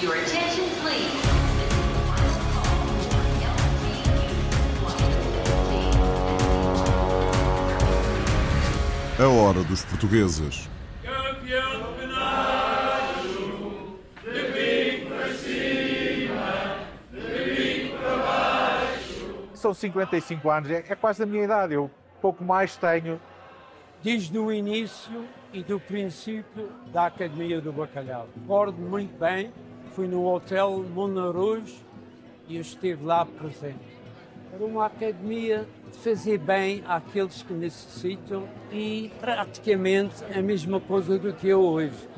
Your attention, please. A hora dos portugueses. Campeão penacho, de bico para cima, de bico para baixo. São 55 anos, é, é quase a minha idade. Eu pouco mais tenho. desde o início e do princípio da Academia do Bacalhau. Recordo muito bem, fui no Hotel Monarouge e eu estive lá presente. Era uma academia de fazer bem àqueles que necessitam e praticamente a mesma coisa do que é hoje.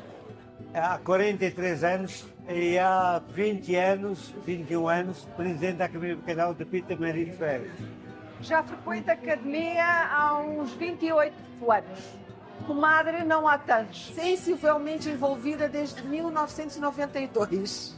Há 43 anos e há 20 anos, 21 anos, presidente da Academia do Canal de Pita Maria Ferreira. Já frequento a academia há uns 28 anos. Comadre, não há tantos. sensivelmente envolvida desde 1992,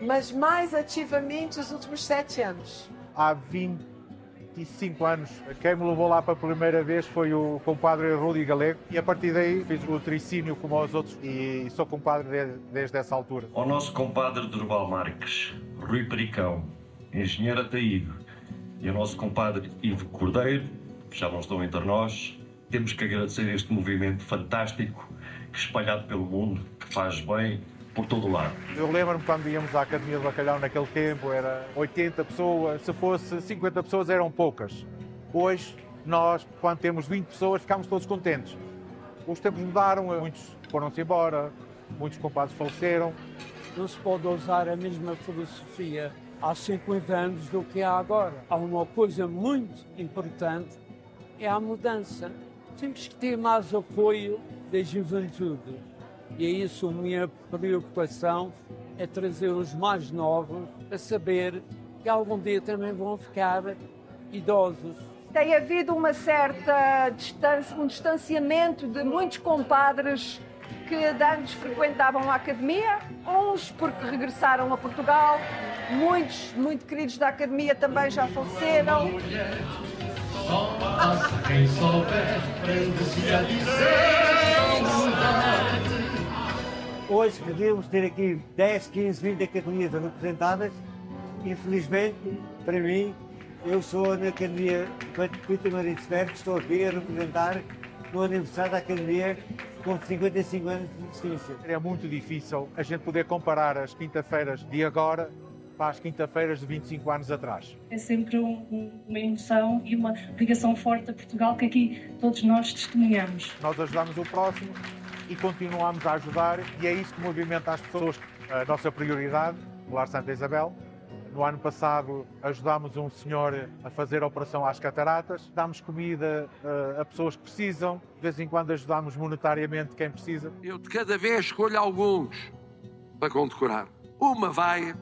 mas mais ativamente os últimos sete anos. Há 25 anos, quem me levou lá pela primeira vez foi o compadre Rudi Galego e a partir daí fiz o tricínio como aos outros e sou compadre de- desde essa altura. Ao nosso compadre Durval Marques, Rui Pericão, engenheiro Ataído e ao nosso compadre Ivo Cordeiro, que já não estão entre nós, temos que agradecer este movimento fantástico que espalhado pelo mundo, que faz bem por todo o lado. Eu lembro-me quando íamos à Academia do Bacalhau naquele tempo, era 80 pessoas, se fosse 50 pessoas eram poucas. Hoje, nós, quando temos 20 pessoas, ficamos todos contentes. Os tempos mudaram, muitos foram-se embora, muitos compadres faleceram. Não se pode usar a mesma filosofia há 50 anos do que há agora. Há uma coisa muito importante, é a mudança. Temos que ter mais apoio da juventude. E é isso a minha preocupação, é trazer os mais novos a saber que algum dia também vão ficar idosos. Tem havido uma certa distância, um distanciamento de muitos compadres que antes frequentavam a academia, uns porque regressaram a Portugal, muitos, muito queridos da academia também já faleceram. Só passa quem souber, prende-se a dizer saudade. Hoje devíamos ter aqui 10, 15, 20 academias representadas. Infelizmente, para mim, eu sou na Academia Pita Maria de Ferro, estou aqui a representar no aniversário da Academia com 55 anos de existência. É muito difícil a gente poder comparar as quinta-feiras de agora para as quinta-feiras de 25 anos atrás. É sempre um- um- uma emoção e uma ligação forte a Portugal que aqui todos nós testemunhamos. Nós ajudamos o próximo e continuamos a ajudar e é isso que movimenta as pessoas. A nossa prioridade, o Lar Santa Isabel. No ano passado ajudámos um senhor a fazer a operação às cataratas, damos comida eh, a pessoas que precisam, de vez em quando ajudamos monetariamente quem precisa. Eu de cada vez escolho alguns para condecorar. Uma vai,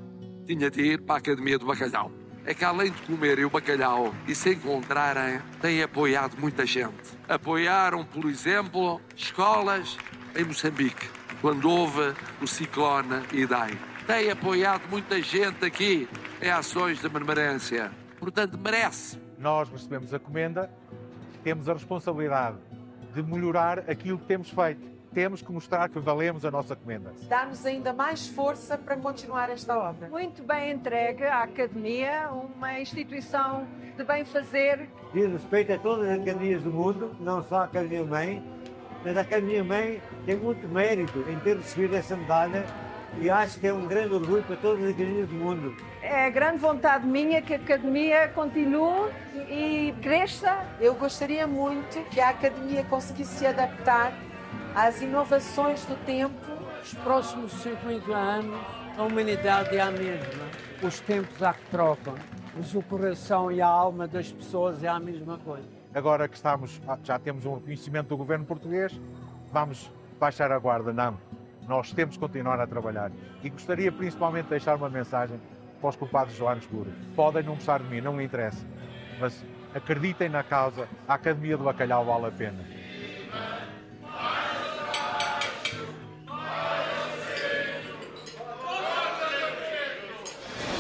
tinha de ir para a Academia do Bacalhau. É que além de comerem o bacalhau e se encontrarem, têm apoiado muita gente. Apoiaram, por exemplo, escolas em Moçambique, quando houve o ciclone Idai. Têm apoiado muita gente aqui em ações de benemerência. Portanto, merece. Nós recebemos a comenda, temos a responsabilidade de melhorar aquilo que temos feito. Temos que mostrar que valemos a nossa comenda. Dá-nos ainda mais força para continuar esta obra. Muito bem entregue à academia, uma instituição de bem-fazer Diz respeito a todas as academias do mundo, não só a Academia Mãe, mas a Academia Mãe tem muito mérito em ter recebido essa medalha e acho que é um grande orgulho para todas as academias do mundo. É grande vontade minha que a academia continue e cresça. Eu gostaria muito que a academia conseguisse se adaptar às inovações do tempo. Os próximos 50 anos, a humanidade é a mesma. Os tempos há que trocam, mas o coração e a alma das pessoas é a mesma coisa. Agora que estamos, já temos um reconhecimento do governo português, vamos baixar a guarda. Não, nós temos que continuar a trabalhar. E gostaria principalmente de deixar uma mensagem para os culpados do ano escuro. Podem não gostar de mim, não me interessa, mas acreditem na causa, a Academia do Bacalhau vale a pena.